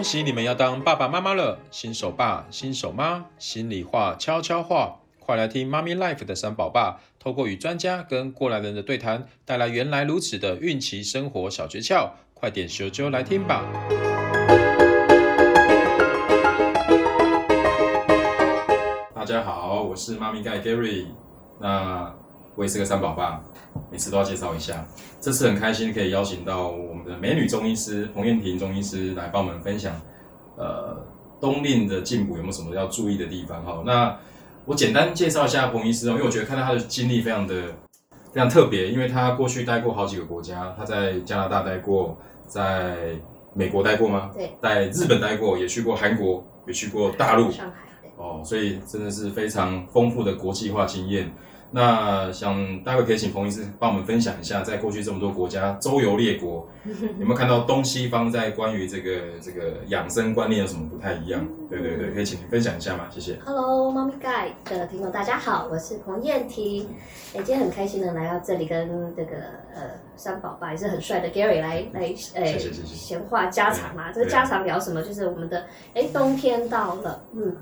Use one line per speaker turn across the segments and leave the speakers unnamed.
恭喜你们要当爸爸妈妈了，新手爸、新手妈，心里话、悄悄话，快来听妈咪 life 的三宝爸，透过与专家跟过来人的对谈，带来原来如此的孕期生活小诀窍，快点咻啾来听吧！大家好，我是妈咪盖 Gary，那我也是个三宝爸。每次都要介绍一下，这次很开心可以邀请到我们的美女中医师彭燕婷中医师来帮我们分享，呃，冬令的进补有没有什么要注意的地方？哈，那我简单介绍一下彭医师哦，因为我觉得看到他的经历非常的非常特别，因为他过去待过好几个国家，他在加拿大待过，在美国待过吗？
对，
在日本待过，也去过韩国，也去过大陆，
上海，
哦，所以真的是非常丰富的国际化经验。那想待会可以请彭医师帮我们分享一下，在过去这么多国家周游列国，有没有看到东西方在关于这个这个养生观念有什么不太一样？对对对，可以请您分享一下吗？谢谢。
Hello，猫咪盖的听众大家好，我是彭燕婷。哎，今天很开心的来到这里，跟这个呃三宝爸也是很帅的 Gary 来来哎闲话家常嘛。这个家常聊什么？就是我们的哎冬天到了，嗯，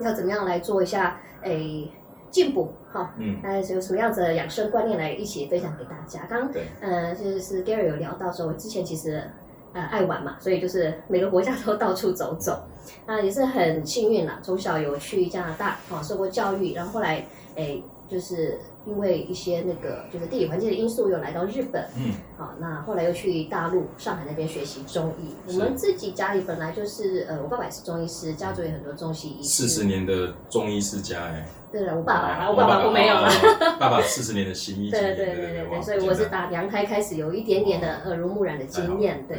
要怎么样来做一下哎。进补哈，嗯，那有什么样子的养生观念来一起分享给大家？刚刚，呃，就是 Gary 有聊到说，我之前其实呃爱玩嘛，所以就是每个国家都到处走走，那也是很幸运啦，从小有去加拿大啊受过教育，然后后来诶就是。因为一些那个就是地理环境的因素，又来到日本。嗯，好，那后来又去大陆上海那边学习中医。我们自己家里本来就是呃，我爸爸也是中医师，家族有很多中西医师。
四十年的中医世家哎。
对了，我爸爸，我爸爸不没有了。
爸爸四十年的西医。
对对对对对对，所以我是打娘胎开始有一点点的耳濡目染的经验。对，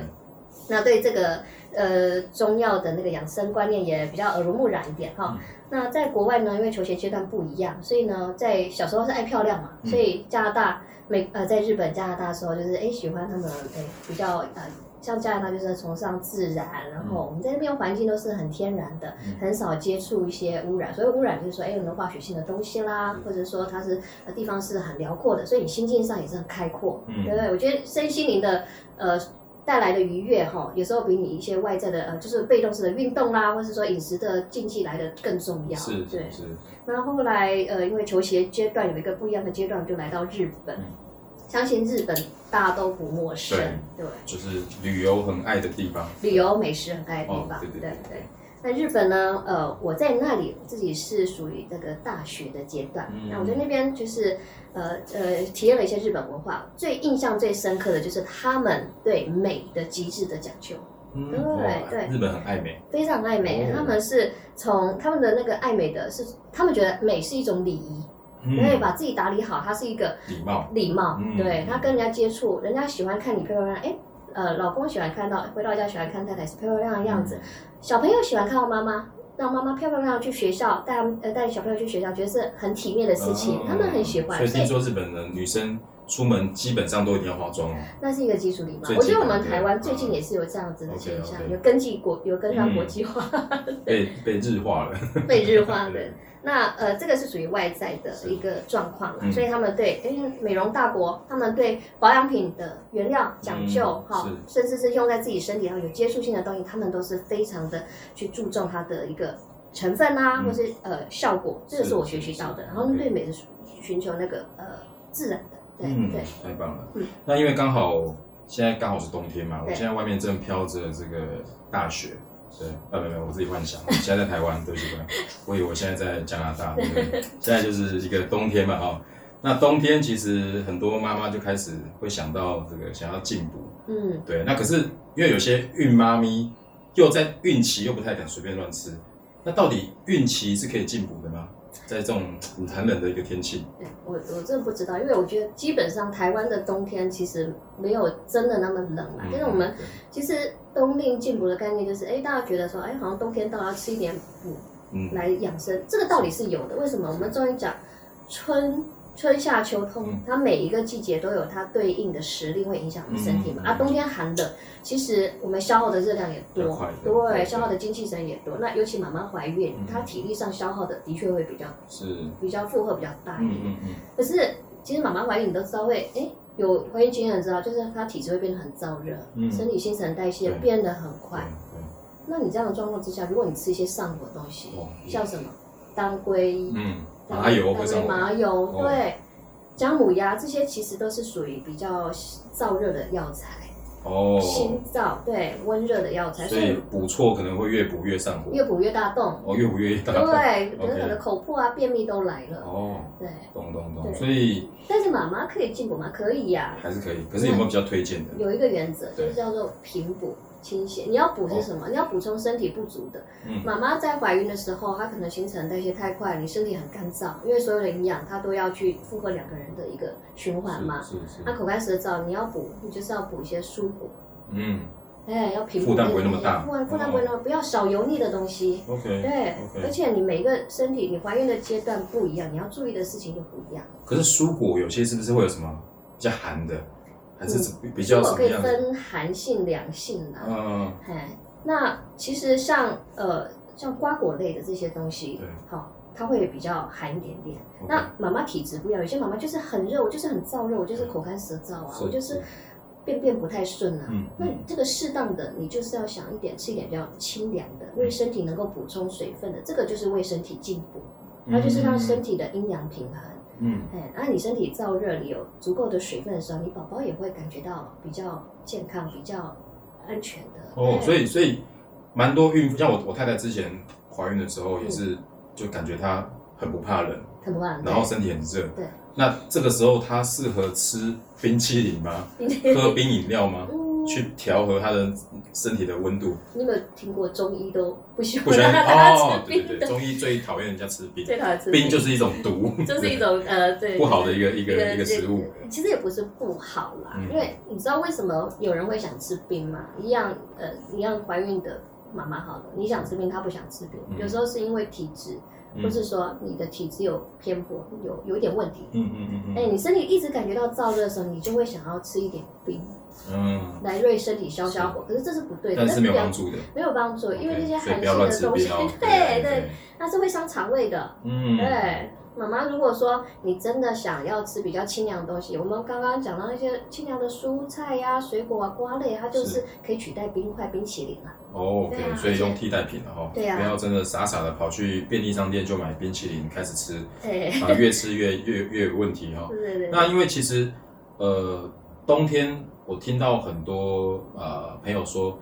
那对这个呃中药的那个养生观念也比较耳濡目染一点哈。那在国外呢，因为求学阶段不一样，所以呢，在小时候是爱漂亮嘛，所以加拿大、美呃，在日本、加拿大的时候，就是哎喜欢他们哎比较呃，像加拿大就是崇尚自然，然后我们在那边环境都是很天然的，很少接触一些污染，所以污染就是说哎有没有化学性的东西啦，或者说它是呃地方是很辽阔的，所以你心境上也是很开阔，对不对？我觉得身心灵的呃。带来的愉悦哈，有时候比你一些外在的呃，就是被动式的运动啦，或是说饮食的禁忌来的更重要。
是，对，是。
那后，后来呃，因为求学阶段有一个不一样的阶段，就来到日本。嗯、相信日本大家都不陌生，对，对
就是旅游很爱的地方。
旅游美食很爱的地方，哦、对对对。对对那日本呢？呃，我在那里自己是属于这个大学的阶段。嗯、那我在那边就是呃呃体验了一些日本文化，最印象最深刻的就是他们对美的极致的讲究。嗯、对对，
日本很爱美，
非常爱美。哦、他们是从他们的那个爱美的是，他们觉得美是一种礼仪，因为、嗯、把自己打理好，它是一个礼貌。礼貌，嗯、对他跟人家接触，人家喜欢看你漂漂亮亮。哎。呃，老公喜欢看到回到家喜欢看太太是漂漂亮亮的样子，嗯、小朋友喜欢看到妈妈让妈妈漂漂亮亮去学校，带他们呃带小朋友去学校，觉得是很体面的事情，嗯、他们很喜欢。
所以听说日本的女生出门基本上都一定要化妆哦。
那是一个基础礼貌。我觉得我们台湾最近也是有这样子的现象，有跟进国有跟上国际化，
被被日化了。
被日化了。那呃，这个是属于外在的一个状况，了、所以他们对诶美容大国，他们对保养品的原料讲究哈，嗯、甚至是用在自己身体上有接触性的东西，他们都是非常的去注重它的一个成分啊，嗯、或是呃效果，这个是我学习到的。然后对美的寻求那个呃自然的，对、嗯、对，
太棒了。嗯，那因为刚好现在刚好是冬天嘛，对我现在外面正飘着这个大雪。对，呃，没有没有，我自己幻想。现在在台湾，对不对？我以为我现在在加拿大，对不对？现在就是一个冬天嘛，哈。那冬天其实很多妈妈就开始会想到这个，想要进补。嗯，对。那可是因为有些孕妈咪又在孕期，又不太敢随便乱吃。那到底孕期是可以进补的吗？在这种很寒冷的一个天气，
我我真的不知道，因为我觉得基本上台湾的冬天其实没有真的那么冷啦。但是、嗯、我们其实冬令进补的概念就是，哎，大家觉得说，哎，好像冬天到了要吃一点补，嗯，来养生，这个道理是有的。为什么？我们中医讲春。春夏秋冬，它每一个季节都有它对应的时令会影响我们身体嘛。啊，冬天寒冷，其实我们消耗的热量也多，对，消耗的精气神也多。那尤其妈妈怀孕，她体力上消耗的的确会比较是。比较负荷比较大一点。可是其实妈妈怀孕你都知道会，哎，有怀孕经验的知道，就是她体质会变得很燥热，身体新陈代谢变得很快。那你这样的状况之下，如果你吃一些上火的东西，像什么当归、
嗯，麻油或者
麻油，对，姜母鸭这些其实都是属于比较燥热的药材。
哦，
心燥对温热的药材，
所以补错可能会越补越上火，
越补越大洞。
哦，越补越大洞。
对，可能可能口破啊、便秘都来了。
哦，
对，
懂懂懂。所以，
但是妈妈可以进补吗？可以呀，
还是可以。可是有没有比较推荐的？
有一个原则，就是叫做平补清泻。你要补是什么？你要补充身体不足的。妈妈在怀孕的时候，她可能新陈代谢太快，你身体很干燥，因为所有的营养她都要去负荷两个人的一个循环嘛。
是是。
那口干舌燥，你要补，你就是要补一些蔬果。
嗯，
哎，要平
负担不会那么大，
负担不会那么，不要少油腻的东西。
OK，
对，而且你每个身体，你怀孕的阶段不一样，你要注意的事情就不一样。
可是蔬果有些是不是会有什么比较寒的，还是比较什么样？
可以分寒性、凉性的。嗯，哎，那其实像呃像瓜果类的这些东西，好，它会比较寒一点点。那妈妈体质不一样，有些妈妈就是很热，我就是很燥热，我就是口干舌燥啊，我就是。便便不太顺啊，嗯、那这个适当的，你就是要想一点，吃一点比较清凉的，为身体能够补充水分的，这个就是为身体进补，那就是让身体的阴阳平衡。嗯，哎，那你身体燥热，你有足够的水分的时候，你宝宝也会感觉到比较健康、比较安全的。
哦，所以所以蛮多孕妇，像我我太太之前怀孕的时候，也是就感觉她很不怕冷，
很不怕冷，
然后身体很热。
对。
那这个时候她适合吃冰淇淋吗？喝冰饮料吗？去调和他的身体的温度。
你有没有听过中医都不喜欢？
不喜欢哦，对对对，中医最讨厌人家吃冰，
最讨厌吃
冰就是一种毒，
就是一种呃对
不好的一个一个一个食物。
其实也不是不好啦，因为你知道为什么有人会想吃冰吗？一样呃一样怀孕的妈妈好了，你想吃冰，她不想吃冰，有时候是因为体质。或是说你的体质有偏颇，有有一点问题。嗯嗯嗯嗯。哎，你身体一直感觉到燥热的时候，你就会想要吃一点冰，嗯，来为身体消消火。可是这是不对的，
但是没有帮助的，
没有帮助，因为那些寒性的东西，对对，那是会伤肠胃的。嗯，对。妈妈，如果说你真的想要吃比较清凉的东西，我们刚刚讲到那些清凉的蔬菜呀、水果啊、瓜类，它就是可以取代冰块、冰淇淋啊。
哦，OK，所以用替代品了哈。对呀。不要真的傻傻的跑去便利商店就买冰淇淋开始吃，啊，越吃越越越有问题哈。对对对。那因为其实，呃，冬天我听到很多呃朋友说，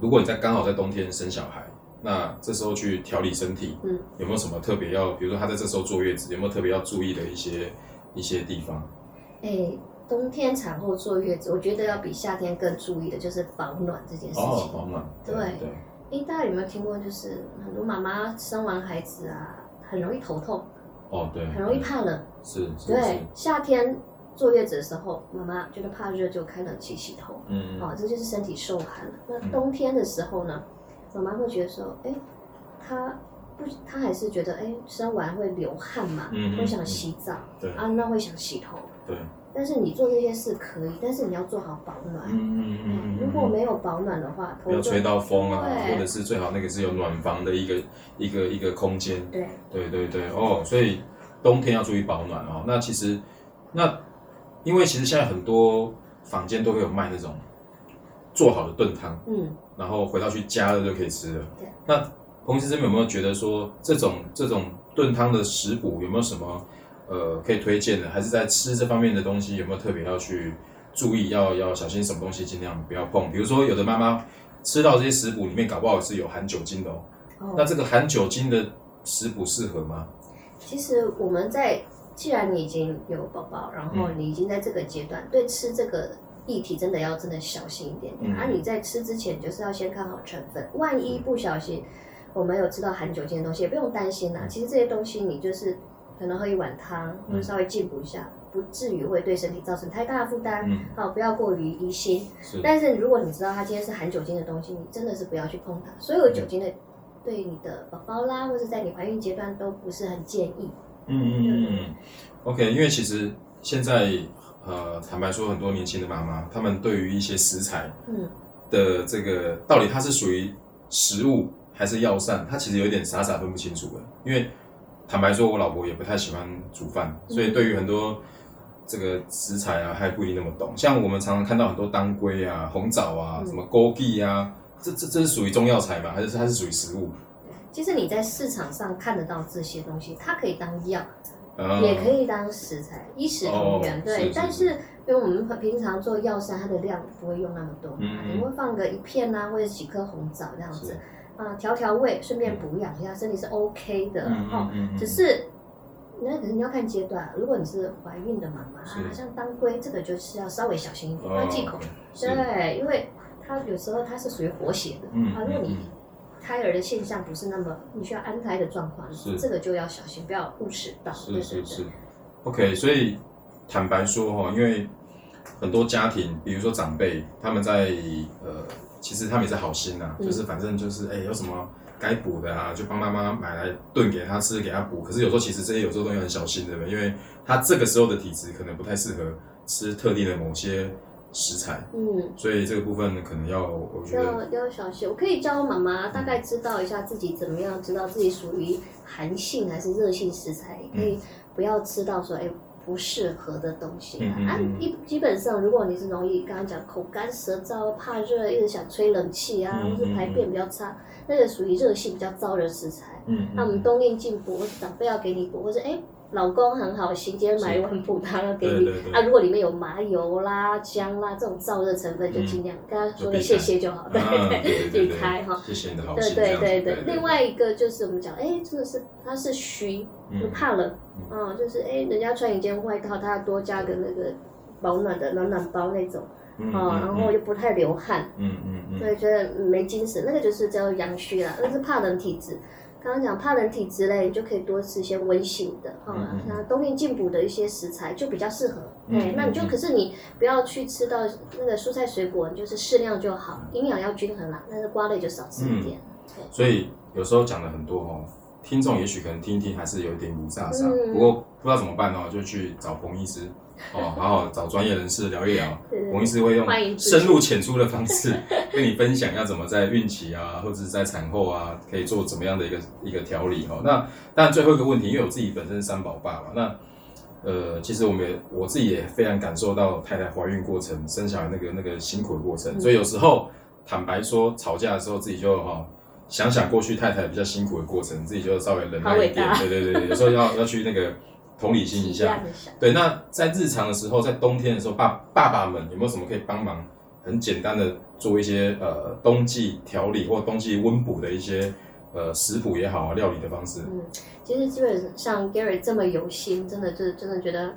如果你在刚好在冬天生小孩。那这时候去调理身体，嗯，有没有什么特别要？比如说他在这时候坐月子，有没有特别要注意的一些一些地方？
哎，冬天产后坐月子，我觉得要比夏天更注意的就是保暖这件事情。
哦，保暖。
对对。哎，大家有没有听过？就是很多妈妈生完孩子啊，很容易头痛。
哦，对。
很容易怕冷。
是。
对，夏天坐月子的时候，妈妈觉得怕热就开冷气洗头。嗯。哦，这就是身体受寒了。那冬天的时候呢？妈妈会觉得说，哎，她不，她还是觉得，哎，生完会流汗嘛，会想洗澡，对啊，那会想洗头，对。但是你做这些事可以，但是你要做好保暖。嗯嗯，如果没有保暖的话，
没有吹到风啊，或者是最好那个是有暖房的一个一个一个空间。对对对对，哦，所以冬天要注意保暖哦。那其实，那因为其实现在很多房间都会有卖那种。做好的炖汤，嗯，然后回到去加热就可以吃了。对，那彭医师这边有没有觉得说这种这种炖汤的食补有没有什么呃可以推荐的？还是在吃这方面的东西有没有特别要去注意，要要小心什么东西尽量不要碰？比如说有的妈妈吃到这些食补里面搞不好是有含酒精的哦，哦那这个含酒精的食补适合吗？
其实我们在既然你已经有宝宝，然后你已经在这个阶段，嗯、对吃这个。议题真的要真的小心一点点，而、嗯啊、你在吃之前就是要先看好成分，万一不小心我们有吃到含酒精的东西，也不用担心啦。其实这些东西你就是可能喝一碗汤，或者稍微进补一下，不至于会对身体造成太大的负担。嗯、好，不要过于疑心。是但是如果你知道它今天是含酒精的东西，你真的是不要去碰它。所有酒精的对你的宝宝啦，或者在你怀孕阶段都不是很建议。嗯嗯嗯
嗯。OK，因为其实现在。呃，坦白说，很多年轻的妈妈，她们对于一些食材，嗯，的这个、嗯、到底它是属于食物还是药膳，她其实有点傻傻分不清楚的。因为坦白说，我老婆也不太喜欢煮饭，所以对于很多这个食材啊，还不一定那么懂。像我们常常看到很多当归啊、红枣啊、什么枸杞啊、这这这是属于中药材吗？还是它是属于食物？
其实你在市场上看得到这些东西，它可以当药，嗯、也可以当食材，一食同源。哦、对，是是是，但是因为我们平常做药膳，它的量不会用那么多，嗯嗯，你会放个一片啊，或者几颗红枣这样子，啊，调调味，顺便补养一下，身体是 OK 的。嗯嗯嗯，只是那可能你要看阶段，如果你是怀孕的妈妈，是啊，像当归这个就是要稍微小心一点，要忌口。对，因为它有时候它是属于活血的，嗯、啊，如果你。胎儿的现象不是那么你需要安胎的状况，是这个就要小心，不要误食到。
是是是，OK。所以坦白说哈，因为很多家庭，比如说长辈，他们在呃，其实他们也是好心呐、啊，嗯、就是反正就是哎、欸，有什么该补的啊，就帮妈妈买来炖给他吃，给他补。可是有时候其实这些有时候东西很小心的，因为他这个时候的体质可能不太适合吃特定的某些。食材，嗯，所以这个部分可能要，我觉得
要要小心。我可以教妈妈大概知道一下自己怎么样，知道自己属于寒性还是热性食材，可以不要吃到说哎不适合的东西啊。啊，一基本上如果你是容易刚刚讲口干舌燥、怕热、一直想吹冷气啊，或是排便比较差，那个属于热性比较燥热食材。嗯，那我们冬令进补，长辈要给你补，或者哎。老公很好心，今天买一碗补汤要给你。啊。如果里面有麻油啦、姜啦这种燥热成分，就尽量跟他说个谢谢就好，对对对，避开哈。谢谢你的好心。对对。对对，另外一个就是我们讲，哎，真的是他是虚，就怕冷。啊，就是哎，人家穿一件外套，他要多加个那个保暖的暖暖包那种。啊，然后又不太流汗，嗯嗯嗯，所以觉得没精神，那个就是叫阳虚啦，那是怕冷体质。刚刚讲怕冷体质类，你就可以多吃一些温性的，哈、那冬令进补的一些食材就比较适合。哎、嗯，那你就可是你不要去吃到那个蔬菜水果，你就是适量就好，营养要均衡啦。但是瓜类就少吃一点。嗯、对
所以有时候讲了很多哦，听众也许可能听一听还是有一点雾煞煞，嗯、不过不知道怎么办哦，就去找彭医师。哦，好好找专业人士聊一聊。彭医师会用深入浅出的方式跟你分享，要怎么在孕期啊，或者是在产后啊，可以做怎么样的一个一个调理哈。那当然最后一个问题，因为我自己本身是三宝爸嘛，那呃，其实我们也我自己也非常感受到太太怀孕过程、生小孩那个那个辛苦的过程，所以有时候坦白说，吵架的时候自己就哈想想过去太太比较辛苦的过程，自己就稍微忍耐一点。对对对，有时候要要去那个。同理心一下，对。那在日常的时候，在冬天的时候，爸爸爸们有没有什么可以帮忙？很简单的做一些呃冬季调理或冬季温补的一些呃食谱也好啊，料理的方式。嗯，
其实基本上 Gary 这么有心，真的就是真的觉得。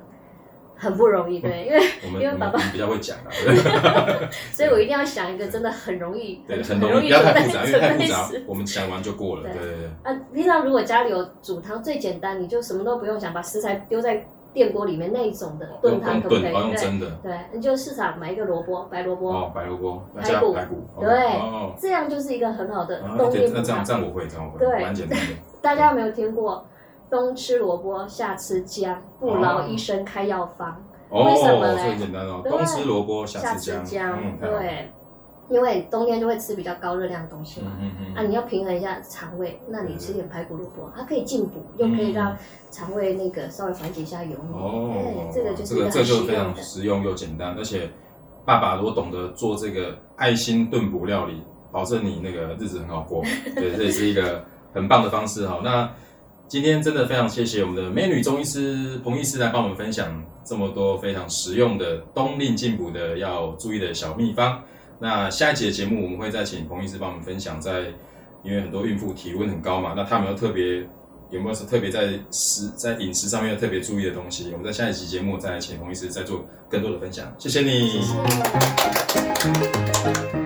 很不容易，对，因为因为爸爸
比较会讲啊，
所以我一定要想一个真的很容易，
很容易，不要太复杂，因为太复杂，我们想完就过了，对对对。
啊，平常如果家里有煮汤，最简单，你就什么都不用想，把食材丢在电锅里面那一种的炖汤，可不可以？对，对，你就市场买一个萝卜，白萝卜，
哦，白萝卜，
排骨，排骨，对，这样就是一个很好的冬天补汤。
那这样这样我会，这样我会，蛮简单的。
大家有没有听过？冬吃萝卜，夏吃姜，不劳医生开药方。
哦、为什么呢？最简单哦，冬吃萝卜，夏吃姜。嗯、
对，因为冬天就会吃比较高热量的东西嘛。嗯嗯啊，你要平衡一下肠胃，那你吃点排骨萝卜，它可以进补，又可以让肠胃那个稍微缓解一下油腻。哦、欸，这个就是这个这个就
非常实用又简单，而且爸爸如果懂得做这个爱心炖补料理，保证你那个日子很好过。对，这也是一个很棒的方式哈。那。今天真的非常谢谢我们的美女中医师彭医师来帮我们分享这么多非常实用的冬令进补的要注意的小秘方。那下一集的节目我们会再请彭医师帮我们分享，在因为很多孕妇体温很高嘛，那他们又特别有没有是特别在食在饮食上面要特别注意的东西？我们在下一集节目再请彭医师再做更多的分享。谢谢你。